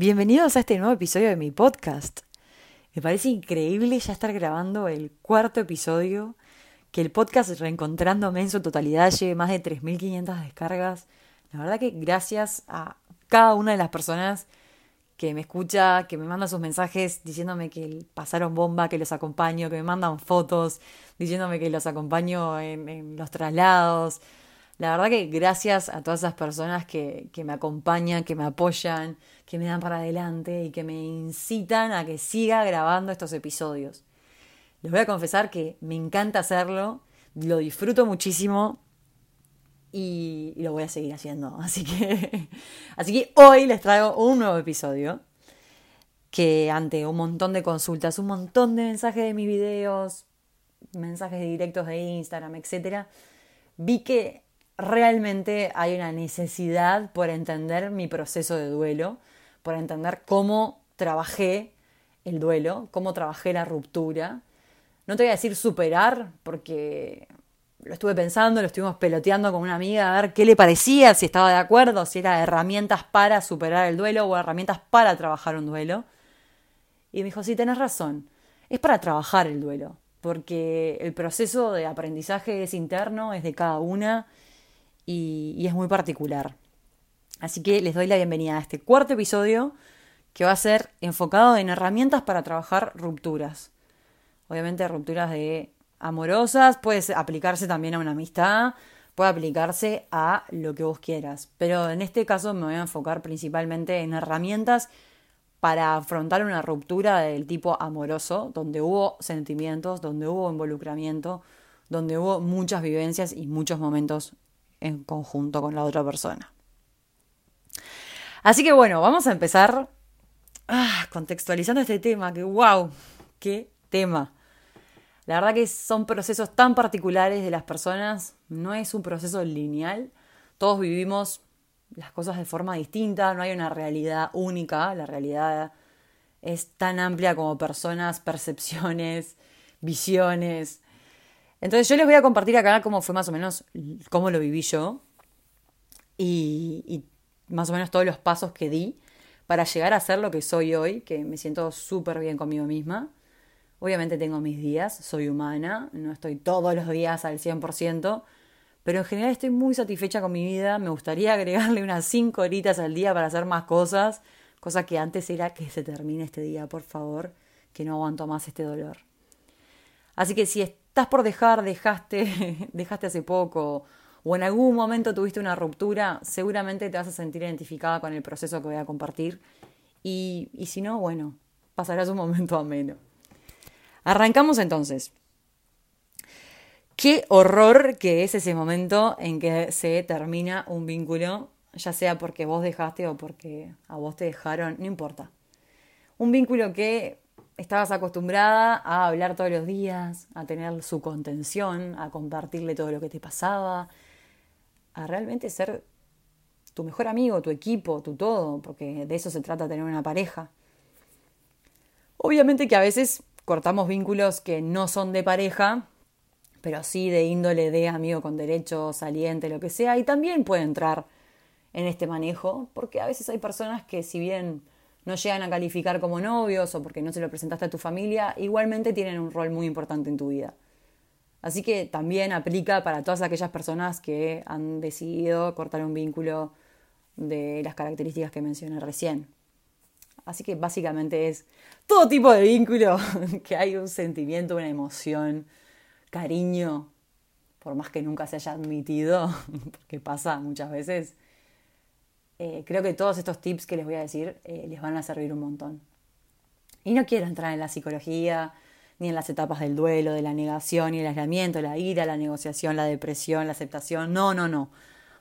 Bienvenidos a este nuevo episodio de mi podcast. Me parece increíble ya estar grabando el cuarto episodio, que el podcast Reencontrándome en su totalidad lleve más de 3.500 descargas. La verdad que gracias a cada una de las personas que me escucha, que me manda sus mensajes diciéndome que pasaron bomba, que los acompaño, que me mandan fotos diciéndome que los acompaño en, en los traslados, la verdad que gracias a todas esas personas que, que me acompañan, que me apoyan, que me dan para adelante y que me incitan a que siga grabando estos episodios. Les voy a confesar que me encanta hacerlo, lo disfruto muchísimo y, lo voy a seguir haciendo. Así que, así que hoy les traigo un nuevo episodio que ante un montón de consultas, un montón de mensajes de mis videos, mensajes directos de Instagram, etc., vi que realmente hay una necesidad por entender mi proceso de duelo, por entender cómo trabajé el duelo, cómo trabajé la ruptura. No te voy a decir superar, porque lo estuve pensando, lo estuvimos peloteando con una amiga a ver qué le parecía, si estaba de acuerdo, si era herramientas para superar el duelo o herramientas para trabajar un duelo. Y me dijo, sí, tenés razón, es para trabajar el duelo, porque el proceso de aprendizaje es interno, es de cada una y, es muy particular. Así que les doy la bienvenida a este cuarto episodio que va a ser enfocado en herramientas para trabajar rupturas. Obviamente rupturas de amorosas, puede aplicarse también a una amistad, puede aplicarse a lo que vos quieras. Pero en este caso me voy a enfocar principalmente en herramientas para afrontar una ruptura del tipo amoroso, donde hubo sentimientos, donde hubo involucramiento, donde hubo muchas vivencias y muchos momentos en conjunto con la otra persona. Así que bueno, vamos a empezar ah, contextualizando este tema, que wow, qué tema. La verdad que son procesos tan particulares de las personas, no es un proceso lineal, todos vivimos las cosas de forma distinta, no hay una realidad única, la realidad es tan amplia como personas, percepciones, visiones, entonces yo les voy a compartir acá cómo fue más o menos, cómo lo viví yo y, más o menos todos los pasos que di para llegar a ser lo que soy hoy, que me siento súper bien conmigo misma. Obviamente tengo mis días, soy humana, no estoy todos los días al 100%, pero en general estoy muy satisfecha con mi vida, me gustaría agregarle unas 5 horitas al día para hacer más cosas, cosa que antes era que se termine este día, por favor, que no aguanto más este dolor. Así que si estás por dejar, dejaste, dejaste hace poco, o en algún momento tuviste una ruptura, seguramente te vas a sentir identificada con el proceso que voy a compartir. Y, y si no, bueno, pasarás un momento ameno. Arrancamos entonces. Qué horror que es ese momento en que se termina un vínculo, ya sea porque vos dejaste o porque a vos te dejaron, no importa. Un vínculo que estabas acostumbrada a hablar todos los días, a tener su contención, a compartirle todo lo que te pasaba, a realmente ser tu mejor amigo, tu equipo, tu todo, porque de eso se trata tener una pareja. Obviamente que a veces cortamos vínculos que no son de pareja, pero sí de índole de amigo con derecho, saliente, lo que sea, y también puede entrar en este manejo, porque a veces hay personas que si bien no llegan a calificar como novios o porque no se lo presentaste a tu familia, igualmente tienen un rol muy importante en tu vida. Así que también aplica para todas aquellas personas que han decidido cortar un vínculo de las características que mencioné recién. Así que básicamente es todo tipo de vínculo que hay un sentimiento, una emoción, cariño, por más que nunca se haya admitido, porque pasa muchas veces, eh, creo que todos estos tips que les voy a decir eh, les van a servir un montón. Y no quiero entrar en la psicología, ni en las etapas del duelo, de la negación y el aislamiento, la ira, la negociación, la depresión, la aceptación. No, no, no.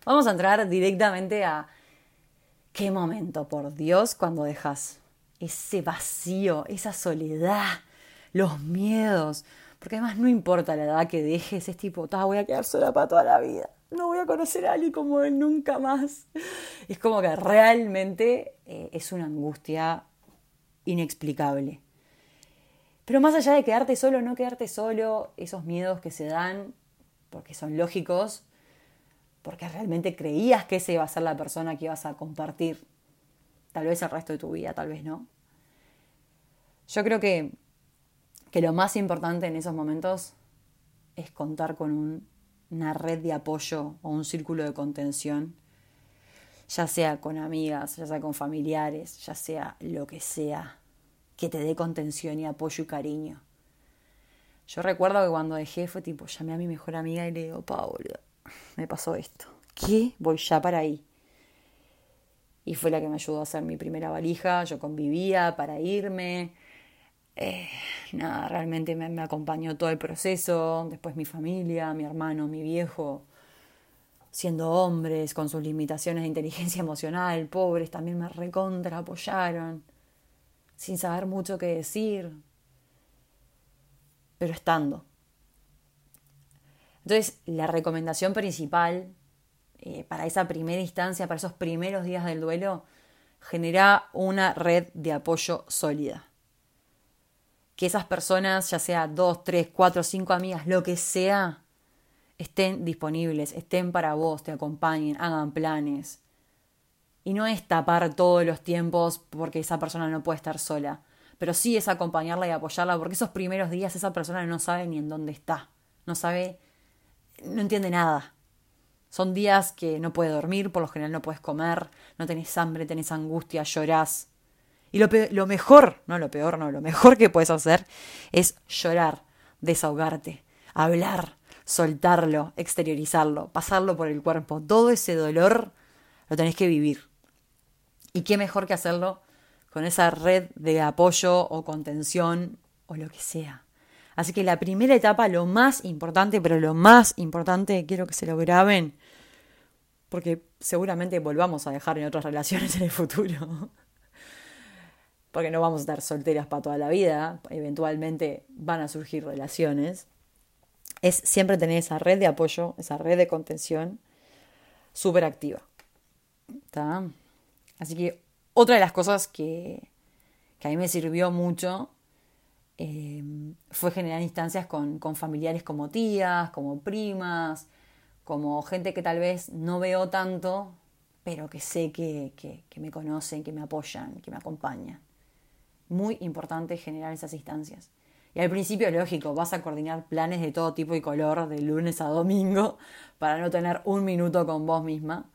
Vamos a entrar directamente a qué momento, por Dios, cuando dejas ese vacío, esa soledad, los miedos. Porque además no importa la edad que dejes, es tipo, voy a quedar sola para toda la vida no voy a conocer a alguien como él nunca más. Es como que realmente eh, es una angustia inexplicable. Pero más allá de quedarte solo no quedarte solo, esos miedos que se dan, porque son lógicos, porque realmente creías que esa iba a ser la persona que ibas a compartir tal vez el resto de tu vida, tal vez no. Yo creo que, que lo más importante en esos momentos es contar con una red de apoyo o un círculo de contención, ya sea con amigas, ya sea con familiares, ya sea lo que sea, que te dé contención y apoyo y cariño. Yo recuerdo que cuando dejé fue tipo, llamé a mi mejor amiga y le digo, Paula, me pasó esto. ¿Qué? Voy ya para ahí. Y fue la que me ayudó a hacer mi primera valija. Yo convivía para irme. Eh, nada, realmente me, acompañó todo el proceso. Después mi familia, mi hermano, mi viejo, siendo hombres, con sus limitaciones de inteligencia emocional, pobres, también me recontra apoyaron, sin saber mucho qué decir, pero estando. Entonces, la recomendación principal eh, para esa primera instancia, para esos primeros días del duelo, genera una red de apoyo sólida. Que esas personas, ya sea dos, tres, cuatro, cinco amigas, lo que sea, estén disponibles, estén para vos, te acompañen, hagan planes. Y no es tapar todos los tiempos porque esa persona no puede estar sola, pero sí es acompañarla y apoyarla porque esos primeros días esa persona no sabe ni en dónde está, no sabe, no entiende nada. Son días que no puedes dormir, por lo general no puedes comer, no tenés hambre, tenés angustia, llorás. Y lo, lo mejor, no lo peor, no, lo mejor que puedes hacer es llorar, desahogarte, hablar, soltarlo, exteriorizarlo, pasarlo por el cuerpo. Todo ese dolor lo tenés que vivir. Y qué mejor que hacerlo con esa red de apoyo o contención o lo que sea. Así que la primera etapa, lo más importante, pero lo más importante, quiero que se lo graben, porque seguramente volvamos a dejar en otras relaciones en el futuro. Porque no vamos a estar solteras para toda la vida, eventualmente van a surgir relaciones. Es siempre tener esa red de apoyo, esa red de contención súper activa. Así que otra de las cosas que, que a mí me sirvió mucho Em, fue generar instancias con, familiares como tías, como primas, como gente que tal vez no veo tanto, pero que sé que, que, me conocen, que me apoyan, que me acompañan. Muy importante generar esas instancias. Y al principio, lógico, vas a coordinar planes de todo tipo y color de lunes a domingo para no tener un minuto con vos misma,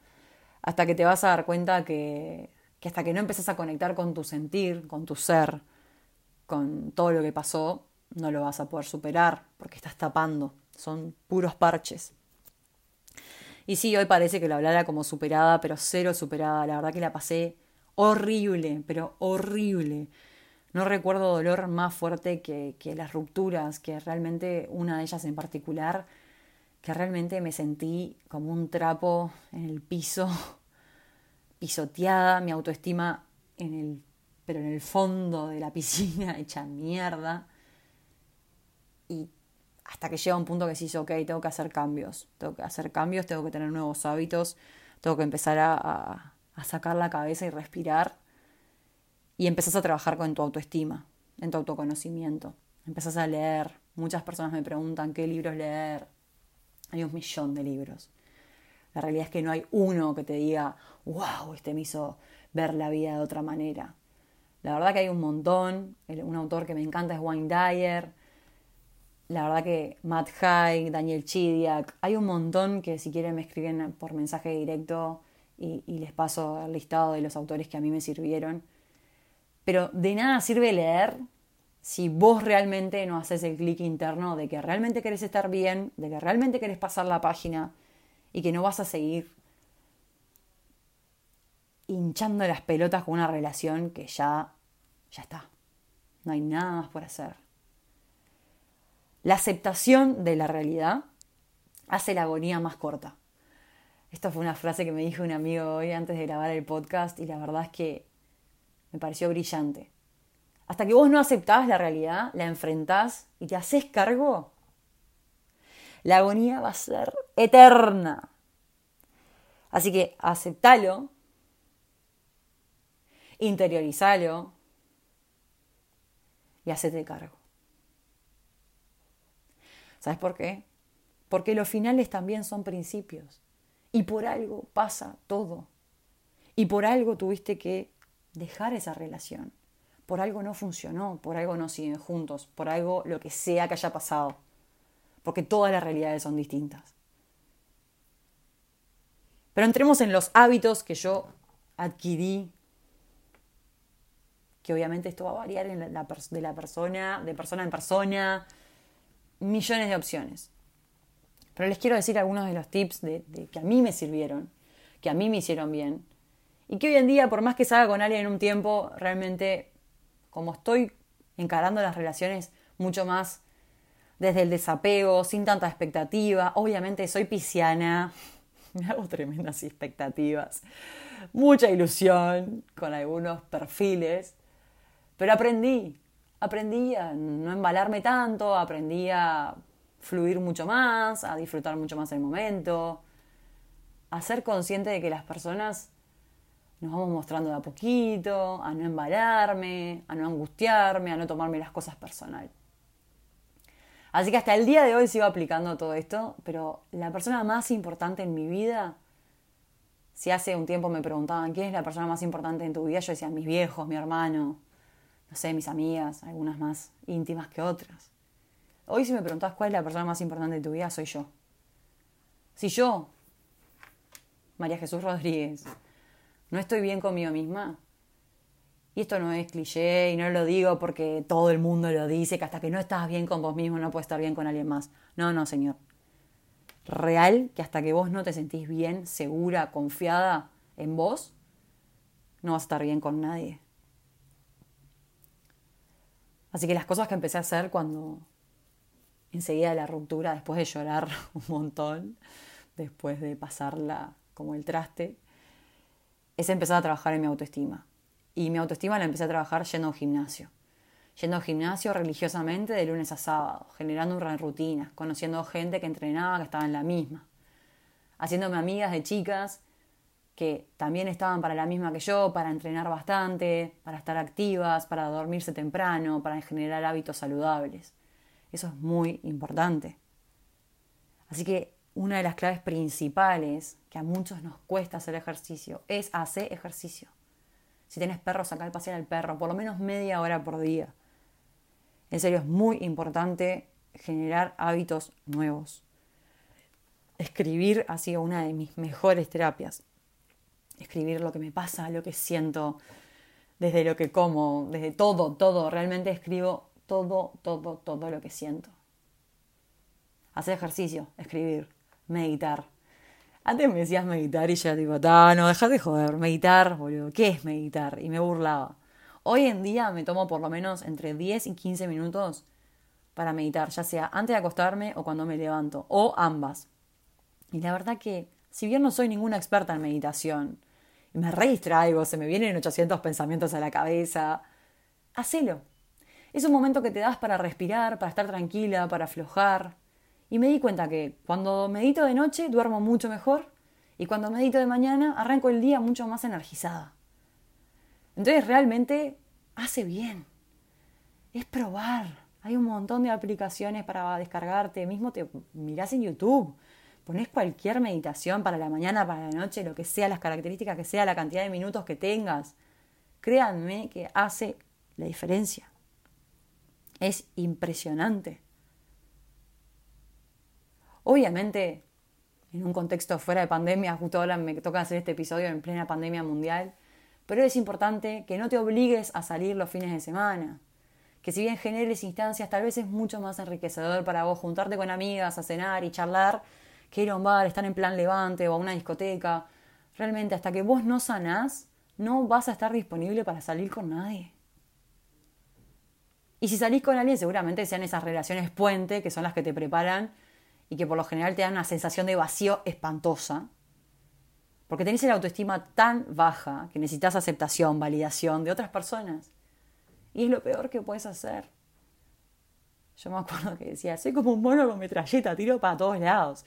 hasta que te vas a dar cuenta que, que hasta que no empezás a conectar con tu sentir, con tu ser, con todo lo que pasó, no lo vas a poder superar porque estás tapando, son puros parches. Y sí, hoy parece que lo hablara como superada, pero cero superada. La verdad que la pasé horrible, pero horrible. No recuerdo dolor más fuerte que, que, las rupturas, que realmente una de ellas en particular, que realmente me sentí como un trapo en el piso, pisoteada, mi autoestima en el pero en el fondo de la piscina hecha mierda. Y hasta que llega un punto que dices, ok, tengo que hacer cambios, tengo que hacer cambios, tengo que tener nuevos hábitos, tengo que empezar a, a, sacar la cabeza y respirar. Y empezás a trabajar con tu autoestima, en tu autoconocimiento. Empezás a leer. Muchas personas me preguntan qué libros leer. Hay un millón de libros. La realidad es que no hay uno que te diga, wow, este me hizo ver la vida de otra manera. La verdad que hay un montón. Un autor que me encanta es Wayne Dyer. La verdad que Matt Haig, Daniel Chidiak. Hay un montón que si quieren me escriben por mensaje directo y, les paso el listado de los autores que a mí me sirvieron. Pero de nada sirve leer si vos realmente no haces el clic interno de que realmente querés estar bien, de que realmente querés pasar la página y que no vas a seguir hinchando las pelotas con una relación que ya, ya está. No hay nada más por hacer. La aceptación de la realidad hace la agonía más corta. Esta fue una frase que me dijo un amigo hoy antes de grabar el podcast y la verdad es que me pareció brillante. Hasta que vos no aceptás la realidad, la enfrentás y te haces cargo, la agonía va a ser eterna. Así que aceptalo, interiorizalo y hacete cargo. ¿Sabes por qué? Porque los finales también son principios. Y por algo pasa todo. Y por algo tuviste que dejar esa relación. Por algo no funcionó, por algo no siguen juntos, por algo lo que sea que haya pasado. Porque todas las realidades son distintas. Pero entremos en los hábitos que yo adquirí, que obviamente esto va a variar de la persona, de persona en persona, millones de opciones. Pero les quiero decir algunos de los tips de, que a mí me sirvieron, que a mí me hicieron bien, y que hoy en día, por más que salga con alguien en un tiempo, realmente, como estoy encarando las relaciones mucho más desde el desapego, sin tanta expectativa, obviamente soy pisciana, me hago tremendas expectativas, mucha ilusión con algunos perfiles, pero aprendí, aprendí a no embalarme tanto, aprendí a fluir mucho más, a disfrutar mucho más el momento, a ser consciente de que las personas nos vamos mostrando de a poquito, a no embalarme, a no angustiarme, a no tomarme las cosas personal. Así que hasta el día de hoy sigo aplicando todo esto, pero la persona más importante en mi vida, si hace un tiempo me preguntaban quién es la persona más importante en tu vida, yo decía mis viejos, mi hermano, no sé, mis amigas, algunas más íntimas que otras. Hoy si me preguntas cuál es la persona más importante de tu vida, soy yo. Si yo, María Jesús Rodríguez, no estoy bien conmigo misma, y esto no es cliché y no lo digo porque todo el mundo lo dice, que hasta que no estás bien con vos mismo no puedes estar bien con alguien más. No, no, señor. Real que hasta que vos no te sentís bien, segura, confiada en vos, no vas a estar bien con nadie. Así que las cosas que empecé a hacer cuando enseguida de la ruptura, después de llorar un montón, después de pasarla como el traste, es empezar a trabajar en mi autoestima y mi autoestima la empecé a trabajar yendo a gimnasio. Yendo a gimnasio religiosamente de lunes a sábado, generando una rutina, conociendo gente que entrenaba, que estaba en la misma. Haciéndome amigas de chicas que también estaban para la misma que yo, para entrenar bastante, para estar activas, para dormirse temprano, para generar hábitos saludables. Eso es muy importante. Así que una de las claves principales que a muchos nos cuesta hacer ejercicio es hacer ejercicio. Si tienes perros, sacar el pasear al perro, por lo menos media hora por día. En serio, es muy importante generar hábitos nuevos. Escribir ha sido una de mis mejores terapias. Escribir lo que me pasa, lo que siento, desde lo que como, desde todo, todo. Realmente escribo todo, todo, todo lo que siento. Hacer ejercicio, escribir, meditar, antes me decías meditar y ya tipo, no, deja de joder, meditar, boludo, ¿qué es meditar? Y me burlaba. Hoy en día me tomo por lo menos entre 10 y 15 minutos para meditar, ya sea antes de acostarme o cuando me levanto, o ambas. Y la verdad que, si bien no soy ninguna experta en meditación, y me redistraigo, se me vienen 800 pensamientos a la cabeza, hacelo. Es un momento que te das para respirar, para estar tranquila, para aflojar, y me di cuenta que cuando medito de noche duermo mucho mejor y cuando medito de mañana arranco el día mucho más energizada. Entonces realmente hace bien. Es probar. Hay un montón de aplicaciones para descargarte. Mismo te mirás en YouTube. Pones cualquier meditación para la mañana, para la noche, lo que sea, las características que sea, la cantidad de minutos que tengas. Créanme que hace la diferencia. Es impresionante. Obviamente, en un contexto fuera de pandemia, justo ahora me toca hacer este episodio en plena pandemia mundial, pero es importante que no te obligues a salir los fines de semana. Que si bien generes instancias, tal vez es mucho más enriquecedor para vos juntarte con amigas a cenar y charlar que ir a un bar, estar en plan levante o a una discoteca. Realmente, hasta que vos no sanás, no vas a estar disponible para salir con nadie. Y si salís con alguien, seguramente sean esas relaciones puente que son las que te preparan y que por lo general te dan una sensación de vacío espantosa, porque tenés la autoestima tan baja que necesitas aceptación, validación de otras personas. Y es lo peor que puedes hacer. Yo me acuerdo que decía, soy como un mono con metralleta, tiro para todos lados.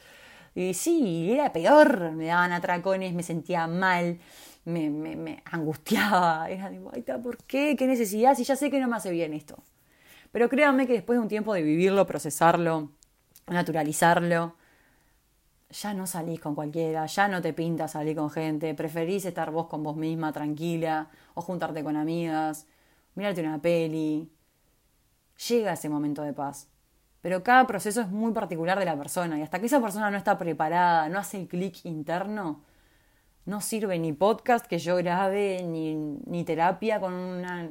Y sí, era peor, me daban atracones, me sentía mal, me, angustiaba. Era tipo, ay, ¿por qué? ¿Qué necesidad? Si ya sé que no me hace bien esto. Pero créanme que después de un tiempo de vivirlo, procesarlo, naturalizarlo, ya no salís con cualquiera, ya no te pinta salir con gente, preferís estar vos con vos misma, tranquila, o juntarte con amigas, mirarte una peli. Llega ese momento de paz. Pero cada proceso es muy particular de la persona y hasta que esa persona no está preparada, no hace el clic interno, no sirve ni podcast que yo grabe, ni, ni terapia con una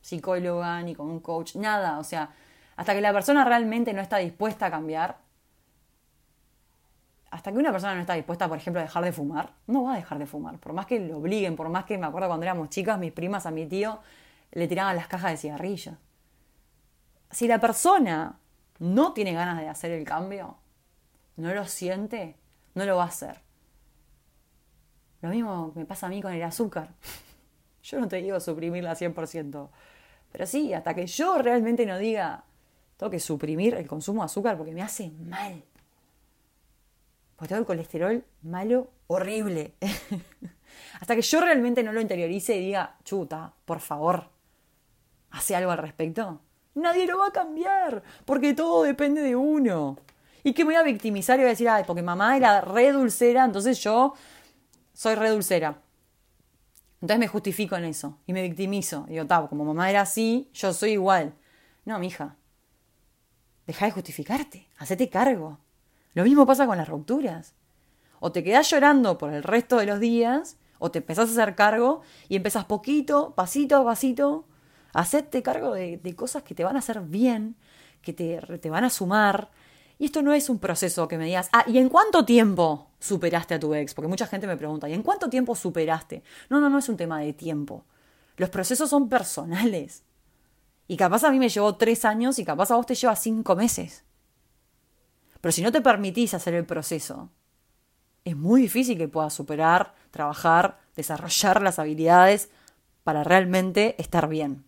psicóloga, ni con un coach, nada. O sea, hasta que la persona realmente no está dispuesta a cambiar, hasta que una persona no está dispuesta, por ejemplo, a dejar de fumar, no va a dejar de fumar. Por más que lo obliguen, por más que me acuerdo cuando éramos chicas, mis primas a mi tío le tiraban las cajas de cigarrillos. Si la persona no tiene ganas de hacer el cambio, no lo siente, no lo va a hacer. Lo mismo me pasa a mí con el azúcar. Yo no te digo suprimirla 100%, pero sí, hasta que yo realmente no diga, tengo que suprimir el consumo de azúcar porque me hace mal. Porque tengo el colesterol malo, horrible. hasta que yo realmente no lo interiorice y diga, chuta, por favor, hace algo al respecto. Nadie lo va a cambiar, porque todo depende de uno. ¿Y que me voy a victimizar y voy a decir, ay, porque mamá era re dulcera, entonces yo soy re dulcera? Entonces me justifico en eso y me victimizo. Digo, ta, como mamá era así, yo soy igual. No, mija. Deja de justificarte, hacete cargo. Lo mismo pasa con las rupturas. O te quedás llorando por el resto de los días, o te empezás a hacer cargo y empezás poquito, pasito a pasito, a hacerte cargo de, cosas que te van a hacer bien, que te, te van a sumar. Y esto no es un proceso que me digas, ah, ¿y en cuánto tiempo superaste a tu ex? Porque mucha gente me pregunta, ¿y en cuánto tiempo superaste? No, no, no es un tema de tiempo. Los procesos son personales. Y capaz a mí me llevó tres años y capaz a vos te lleva cinco meses. Pero si no te permitís hacer el proceso, es muy difícil que puedas superar, trabajar, desarrollar las habilidades para realmente estar bien.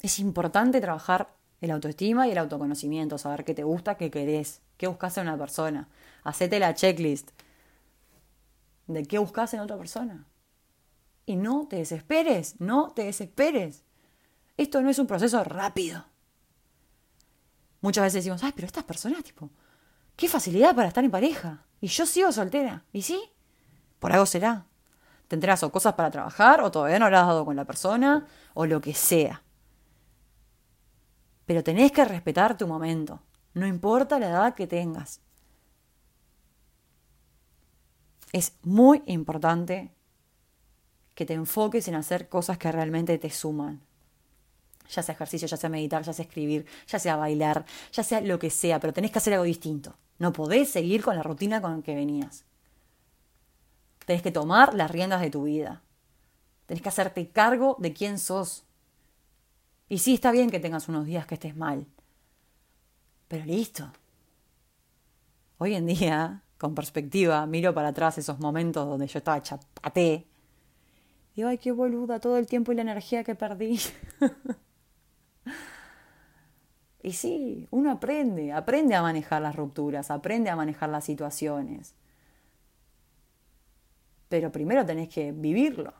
Es importante trabajar el autoestima y el autoconocimiento, saber qué te gusta, qué querés, qué buscas en una persona. Hacete la checklist de qué buscas en otra persona. Y no te desesperes, no te desesperes. Esto no es un proceso rápido. Muchas veces decimos, ay, pero estas personas, tipo, qué facilidad para estar en pareja. Y yo sigo soltera. ¿Y sí? Por algo será. Tendrás o cosas para trabajar, o todavía no has dado con la persona, o lo que sea. Pero tenés que respetar tu momento, no importa la edad que tengas. Es muy importante que te enfoques en hacer cosas que realmente te suman. Ya sea ejercicio, ya sea meditar, ya sea escribir, ya sea bailar, ya sea lo que sea, pero tenés que hacer algo distinto. No podés seguir con la rutina con la que venías. Tenés que tomar las riendas de tu vida. Tenés que hacerte cargo de quién sos. Y sí, está bien que tengas unos días que estés mal. Pero listo. Hoy en día, con perspectiva, miro para atrás esos momentos donde yo estaba chapate. Ay, qué boluda, todo el tiempo y la energía que perdí. y sí, uno aprende, aprende a manejar las rupturas, aprende a manejar las situaciones. Pero primero tenés que vivirlo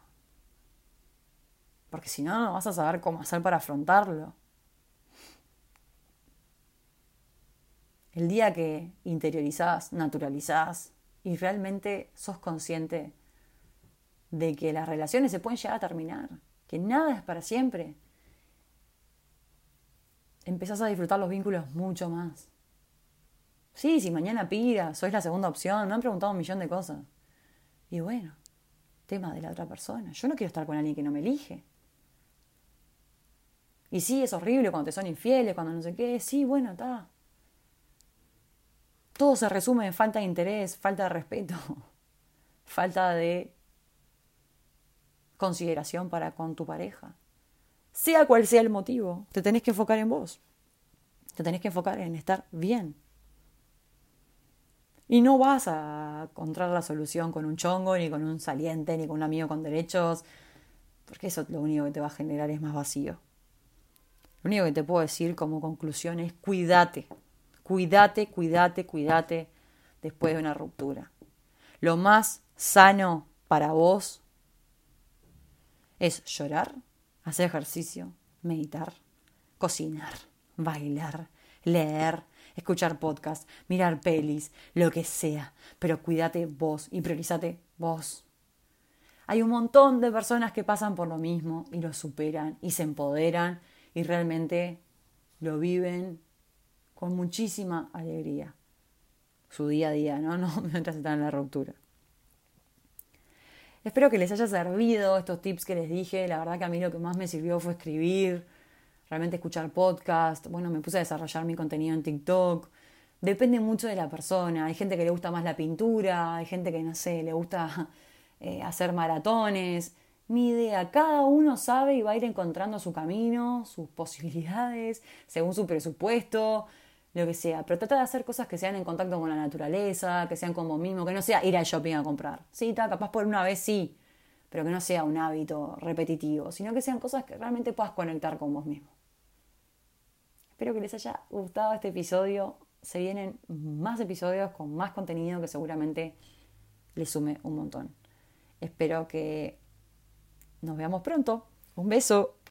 porque si no, no vas a saber cómo hacer para afrontarlo. El día que interiorizás, naturalizás y realmente sos consciente de que las relaciones se pueden llegar a terminar, que nada es para siempre, empezás a disfrutar los vínculos mucho más. Sí, si mañana pira, sois la segunda opción, me han preguntado un millón de cosas. Y bueno, tema de la otra persona. Yo no quiero estar con alguien que no me elige. Y sí, es horrible cuando te son infieles, cuando no sé qué. Sí, bueno, está. Todo se resume en falta de interés, falta de respeto, falta de consideración para con tu pareja. Sea cual sea el motivo, te tenés que enfocar en vos. Te tenés que enfocar en estar bien. Y no vas a encontrar la solución con un chongo, ni con un saliente, ni con un amigo con derechos, porque eso lo único que te va a generar es más vacío. Lo único que te puedo decir como conclusión es cuídate, cuídate, cuídate, cuídate después de una ruptura. Lo más sano para vos es llorar, hacer ejercicio, meditar, cocinar, bailar, leer, escuchar podcast, mirar pelis, lo que sea. Pero cuídate vos y priorizate vos. Hay un montón de personas que pasan por lo mismo y lo superan y se empoderan y realmente lo viven con muchísima alegría. Su día a día, ¿no? no mientras están en la ruptura. Espero que les haya servido estos tips que les dije. La verdad que a mí lo que más me sirvió fue escribir, realmente escuchar podcast. Bueno, me puse a desarrollar mi contenido en TikTok. Depende mucho de la persona. Hay gente que le gusta más la pintura, hay gente que, no sé, le gusta eh, hacer maratones. Mi idea, cada uno sabe y va a ir encontrando su camino, sus posibilidades, según su presupuesto, lo que sea. Pero trata de hacer cosas que sean en contacto con la naturaleza, que sean como mismo, que no sea ir al shopping a comprar. Sí, capaz por una vez sí, pero que no sea un hábito repetitivo, sino que sean cosas que realmente puedas conectar con vos mismo. Espero que les haya gustado este episodio. Se vienen más episodios con más contenido que seguramente les sume un montón. Espero que nos veamos pronto. Un beso.